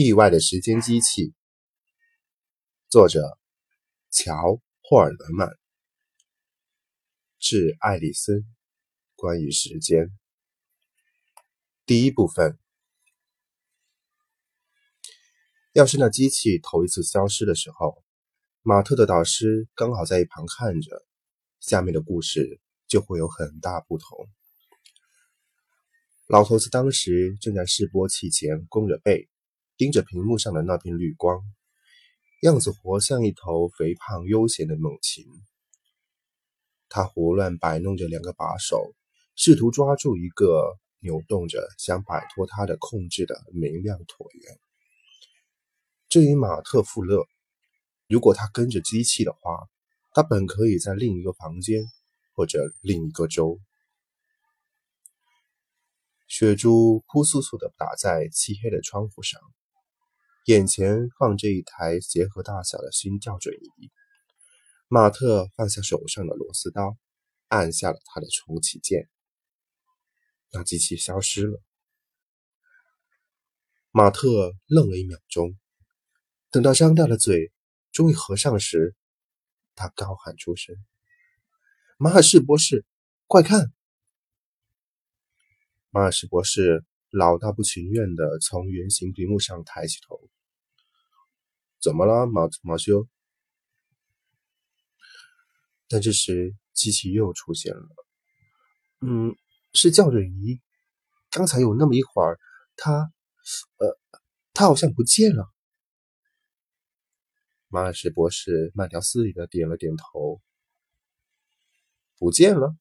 意外的时间机器，作者乔·霍尔德曼，致爱丽丝。关于时间，第一部分。要是那机器头一次消失的时候，马特的导师刚好在一旁看着，下面的故事就会有很大不同。老头子当时正在示波器前弓着背。盯着屏幕上的那片绿光，样子活像一头肥胖悠闲的猛禽。他胡乱摆弄着两个把手，试图抓住一个扭动着、想摆脱他的控制的明亮椭圆。至于马特·富勒，如果他跟着机器的话，他本可以在另一个房间或者另一个州。血珠扑簌簌地打在漆黑的窗户上。眼前放着一台鞋盒大小的新校准仪，马特放下手上的螺丝刀，按下了他的重启键。那机器消失了。马特愣了一秒钟，等到张大的嘴终于合上时，他高喊出声：“马尔士博士，快看！”马尔士博士老大不情愿地从圆形屏幕上抬起头。怎么了，马马修？但这时机器又出现了。嗯，是校准仪。刚才有那么一会儿，它，呃，它好像不见了。马尔什博士慢条斯理的点了点头。不见了？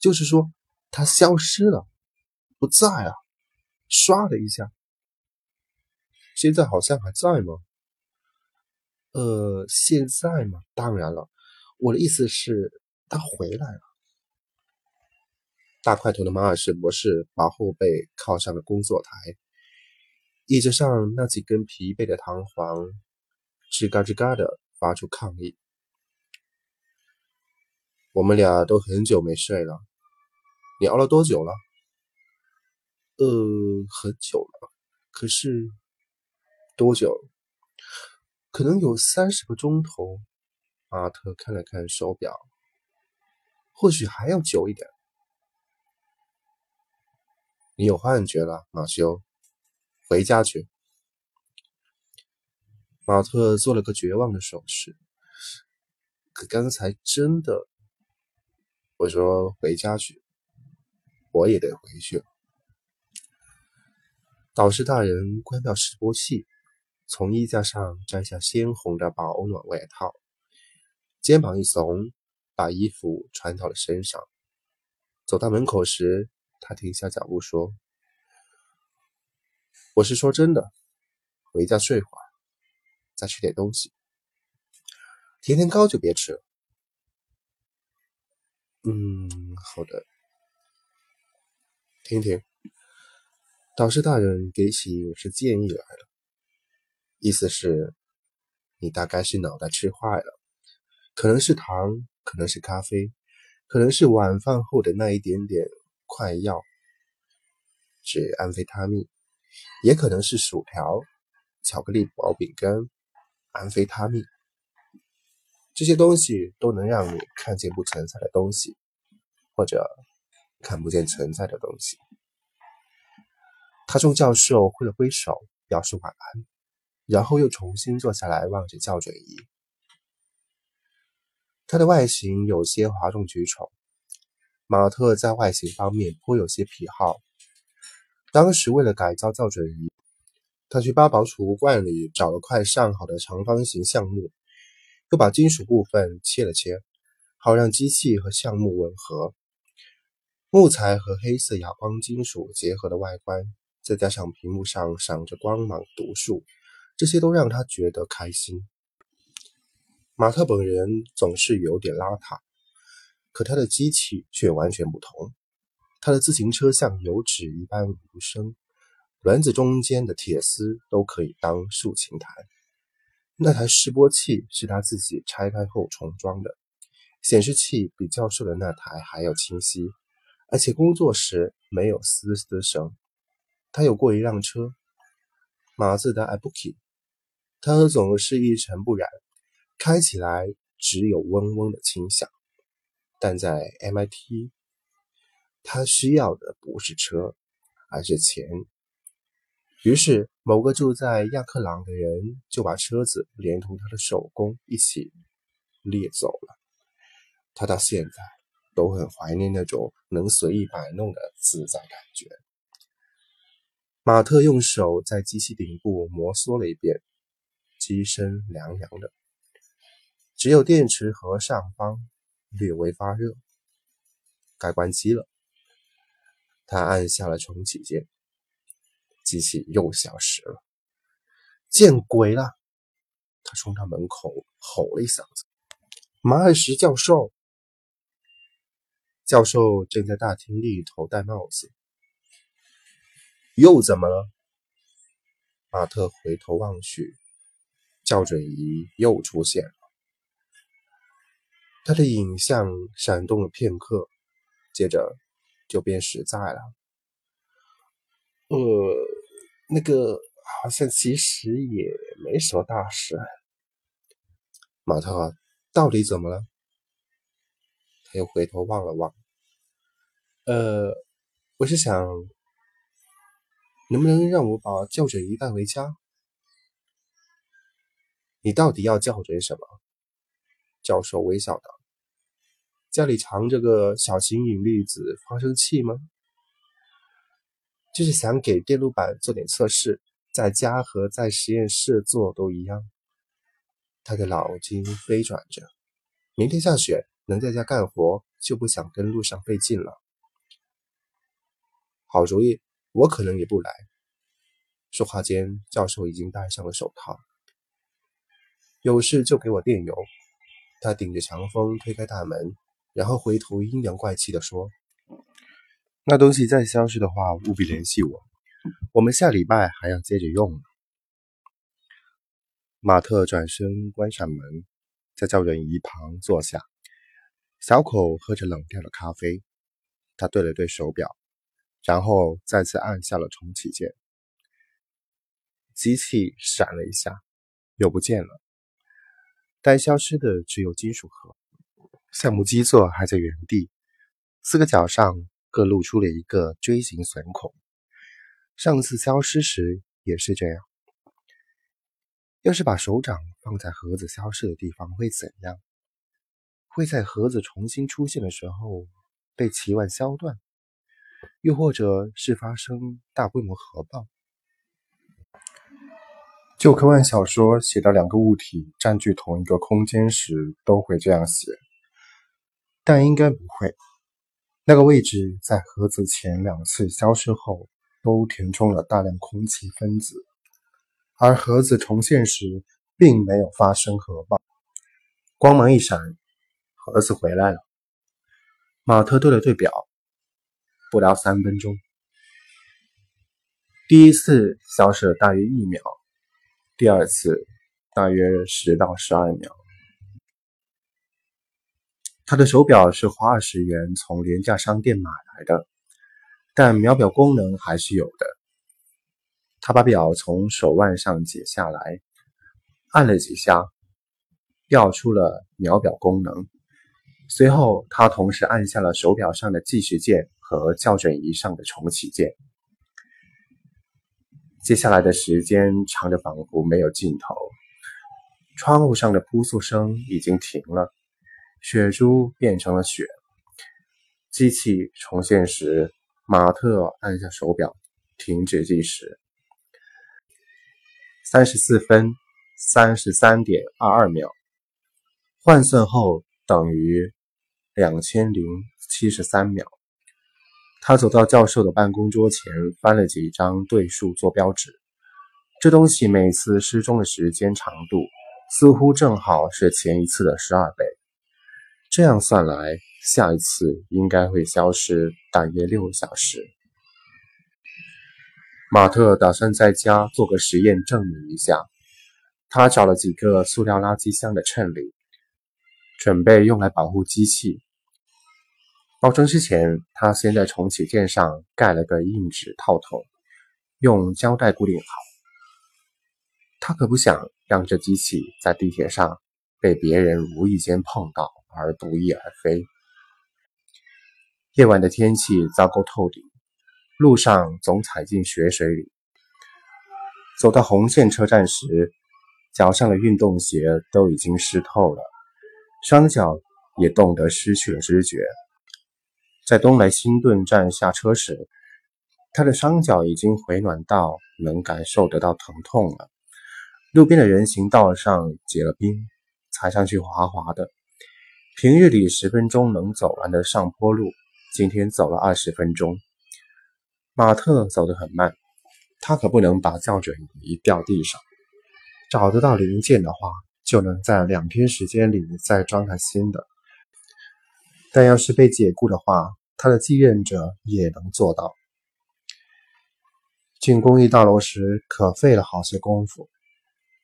就是说，它消失了，不在啊！唰的一下。现在好像还在吗？呃，现在嘛，当然了。我的意思是，他回来了。大块头的马尔什博士把后背靠上了工作台，椅子上那几根疲惫的弹簧吱嘎吱嘎的发出抗议。我们俩都很久没睡了。你熬了多久了？呃，很久了。可是。多久？可能有三十个钟头。马特看了看手表，或许还要久一点。你有幻觉了，马修，回家去。马特做了个绝望的手势。可刚才真的……我说回家去，我也得回去。导师大人关掉示波器。从衣架上摘下鲜红的保暖外套，肩膀一耸，把衣服穿到了身上。走到门口时，他停下脚步说：“我是说真的，回家睡会儿，再吃点东西。甜甜糕就别吃了。”“嗯，好的。”听听，导师大人给起饮食建议来了。意思是，你大概是脑袋吃坏了，可能是糖，可能是咖啡，可能是晚饭后的那一点点快药，指安非他命，也可能是薯条、巧克力薄饼干，安非他命。这些东西都能让你看见不存在的东西，或者看不见存在的东西。他冲教授挥了挥手，表示晚安。然后又重新坐下来，望着校准仪。它的外形有些哗众取宠。马特在外形方面颇有些癖好。当时为了改造校准仪，他去八宝储物罐里找了块上好的长方形橡木，又把金属部分切了切，好让机器和橡木吻合。木材和黑色哑光金属结合的外观，再加上屏幕上闪着光芒读数。这些都让他觉得开心。马特本人总是有点邋遢，可他的机器却完全不同。他的自行车像油纸一般无声，轮子中间的铁丝都可以当竖琴弹。那台示波器是他自己拆开后重装的，显示器比教授的那台还要清晰，而且工作时没有嘶嘶声。他有过一辆车。马自达 iBookie，它总是一尘不染，开起来只有嗡嗡的轻响。但在 MIT，他需要的不是车，而是钱。于是，某个住在亚克朗的人就把车子连同他的手工一起列走了。他到现在都很怀念那种能随意摆弄的自在感觉。马特用手在机器顶部摩挲了一遍，机身凉凉的，只有电池盒上方略微发热。该关机了。他按下了重启键，机器又消失了。见鬼了！他冲到门口吼了一嗓子：“马尔什教授！”教授正在大厅里头戴帽子。又怎么了？马特回头望去，校准仪又出现了。他的影像闪动了片刻，接着就变实在了。呃，那个好像其实也没什么大事。马特，到底怎么了？他又回头望了望。呃，我是想。能不能让我把校准仪带回家？你到底要校准什么？教授微笑道：“家里藏着个小型引力子发生器吗？就是想给电路板做点测试，在家和在实验室做都一样。”他的脑筋飞转着，明天下雪能在家干活，就不想跟路上费劲了。好主意。我可能也不来。说话间，教授已经戴上了手套。有事就给我电邮。他顶着强风推开大门，然后回头阴阳怪气地说：“那东西再消失的话，务必联系我。我们下礼拜还要接着用。”马特转身关上门，在校准仪旁坐下，小口喝着冷掉的咖啡。他对了对手表。然后再次按下了重启键，机器闪了一下，又不见了。但消失的只有金属盒，橡木基座还在原地，四个角上各露出了一个锥形损孔。上次消失时也是这样。要是把手掌放在盒子消失的地方会怎样？会在盒子重新出现的时候被奇腕削断？又或者是发生大规模核爆。旧科幻小说写到两个物体占据同一个空间时都会这样写，但应该不会。那个位置在盒子前两次消失后都填充了大量空气分子，而盒子重现时并没有发生核爆。光芒一闪，盒子回来了。马特对了对表。不到三分钟，第一次消失了大约一秒，第二次大约十到十二秒。他的手表是花二十元从廉价商店买来的，但秒表功能还是有的。他把表从手腕上解下来，按了几下，调出了秒表功能。随后，他同时按下了手表上的计时键。和校准仪上的重启键。接下来的时间长的仿佛没有尽头。窗户上的扑簌声已经停了，雪珠变成了雪。机器重现时，马特按下手表，停止计时。三十四分三十三点二二秒，换算后等于两千零七十三秒。他走到教授的办公桌前，翻了几张对数做标纸。这东西每次失踪的时间长度似乎正好是前一次的十二倍。这样算来，下一次应该会消失大约六个小时。马特打算在家做个实验，证明一下。他找了几个塑料垃圾箱的衬里，准备用来保护机器。包装之前，他先在重启键上盖了个硬纸套筒，用胶带固定好。他可不想让这机器在地铁上被别人无意间碰到而不翼而飞。夜晚的天气糟糕透顶，路上总踩进雪水里。走到红线车站时，脚上的运动鞋都已经湿透了，双脚也冻得失去了知觉。在东来新顿站下车时，他的双脚已经回暖到能感受得到疼痛了。路边的人行道上结了冰，踩上去滑滑的。平日里十分钟能走完的上坡路，今天走了二十分钟。马特走得很慢。他可不能把校准仪掉地上。找得到零件的话，就能在两天时间里再装上新的。但要是被解雇的话，他的继任者也能做到。进公寓大楼时可费了好些功夫。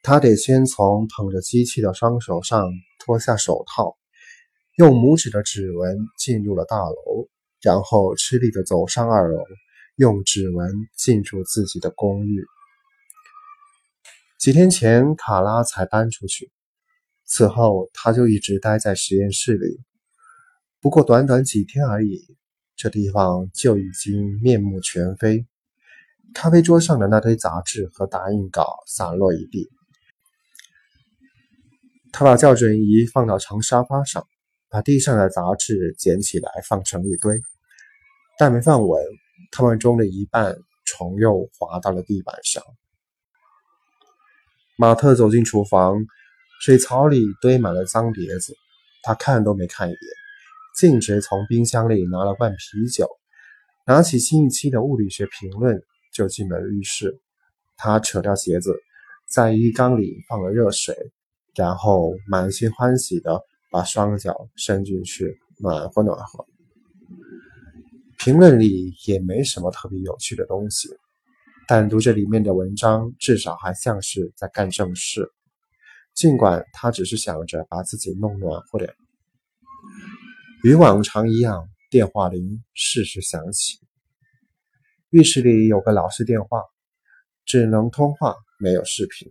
他得先从捧着机器的双手上脱下手套，用拇指的指纹进入了大楼，然后吃力地走上二楼。用指纹进入自己的公寓。几天前，卡拉才搬出去，此后他就一直待在实验室里。不过短短几天而已，这地方就已经面目全非。咖啡桌上的那堆杂志和打印稿散落一地。他把校准仪放到长沙发上，把地上的杂志捡起来放成一堆，但没放稳。他们中的一半重又滑到了地板上。马特走进厨房，水槽里堆满了脏碟子，他看都没看一眼，径直从冰箱里拿了罐啤酒，拿起新一期的物理学评论就进了浴室。他扯掉鞋子，在浴缸里放了热水，然后满心欢喜地把双脚伸进去，暖和暖和。评论里也没什么特别有趣的东西，但读这里面的文章，至少还像是在干正事。尽管他只是想着把自己弄暖和点。与往常一样，电话铃适时响起。浴室里有个老式电话，只能通话，没有视频。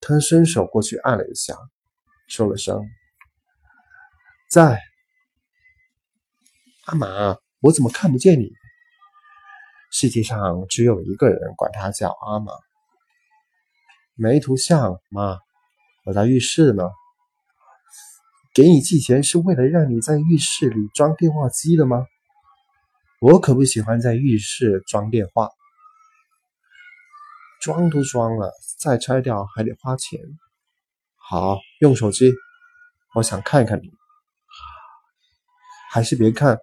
他伸手过去按了一下，说了声：“在。”阿玛。我怎么看不见你？世界上只有一个人管他叫阿玛。没图像，妈，我在浴室呢。给你寄钱是为了让你在浴室里装电话机的吗？我可不喜欢在浴室装电话。装都装了，再拆掉还得花钱。好，用手机。我想看看你，还是别看。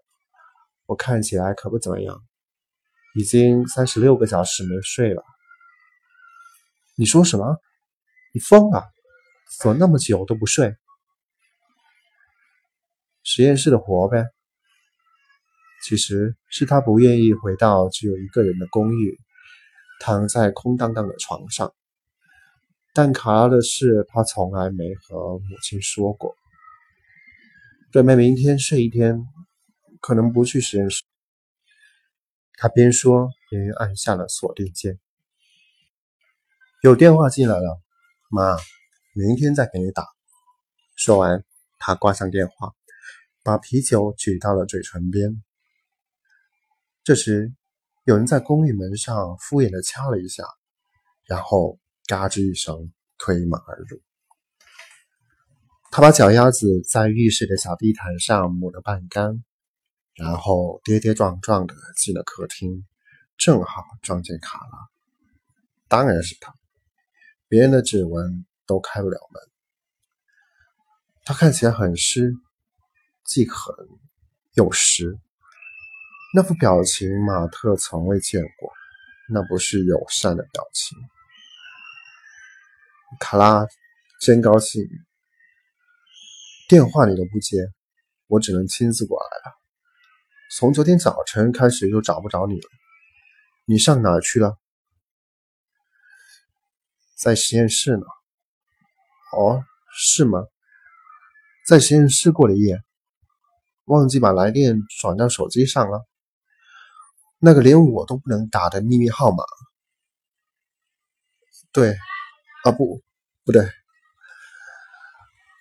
我看起来可不怎么样，已经三十六个小时没睡了。你说什么？你疯了？怎么那么久都不睡？实验室的活呗。其实是他不愿意回到只有一个人的公寓，躺在空荡荡的床上。但卡拉的事，他从来没和母亲说过。准备明天睡一天。可能不去实验室。他边说边按下了锁定键。有电话进来了，妈，明天再给你打。说完，他挂上电话，把啤酒举到了嘴唇边。这时，有人在公寓门上敷衍的敲了一下，然后嘎吱一声推门而入。他把脚丫子在浴室的小地毯上抹了半干。然后跌跌撞撞的进了客厅，正好撞见卡拉。当然是他，别人的指纹都开不了门。他看起来很湿，既狠又湿。那副表情马特从未见过，那不是友善的表情。卡拉，真高兴。电话你都不接，我只能亲自过来了。从昨天早晨开始就找不着你了，你上哪去了？在实验室呢。哦，是吗？在实验室过了夜，忘记把来电转到手机上了。那个连我都不能打的秘密号码。对，啊，不，不对，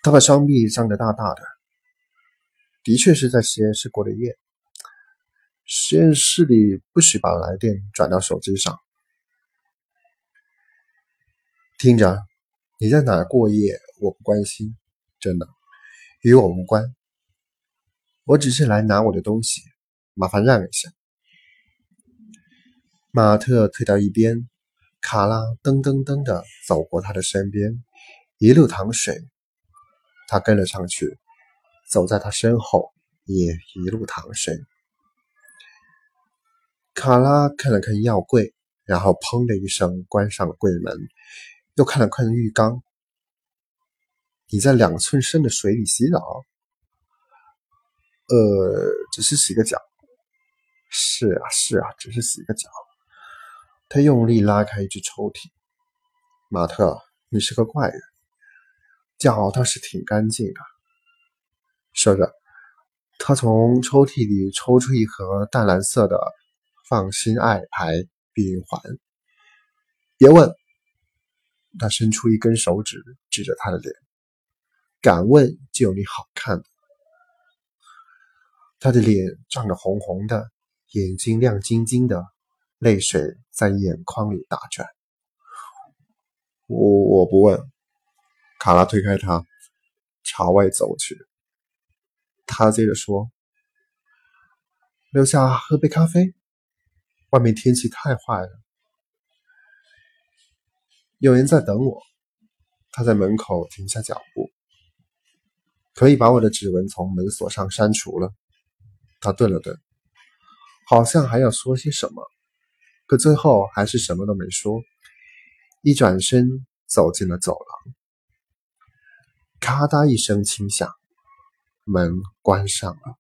他把双臂张得大大的，的确是在实验室过的夜。实验室里不许把来电转到手机上。听着，你在哪过夜？我不关心，真的，与我无关。我只是来拿我的东西，麻烦让一下。马特退到一边，卡拉噔噔噔的走过他的身边，一路淌水。他跟了上去，走在他身后，也一路淌水。卡拉看了看药柜，然后砰的一声关上了柜门。又看了看浴缸，你在两寸深的水里洗澡？呃，只是洗个脚。是啊，是啊，只是洗个脚。他用力拉开一只抽屉。马特，你是个怪人。脚倒是挺干净的。说着，他从抽屉里抽出一盒淡蓝色的“放心爱”牌避孕环。别问。他伸出一根手指，指着他的脸：“敢问就有你好看的。”他的脸涨得红红的，眼睛亮晶晶的，泪水在眼眶里打转。我我不问。卡拉推开他，朝外走去。他接着说：“留下喝杯咖啡，外面天气太坏了。”有人在等我，他在门口停下脚步。可以把我的指纹从门锁上删除了。他顿了顿，好像还要说些什么，可最后还是什么都没说。一转身走进了走廊，咔嗒一声轻响，门关上了。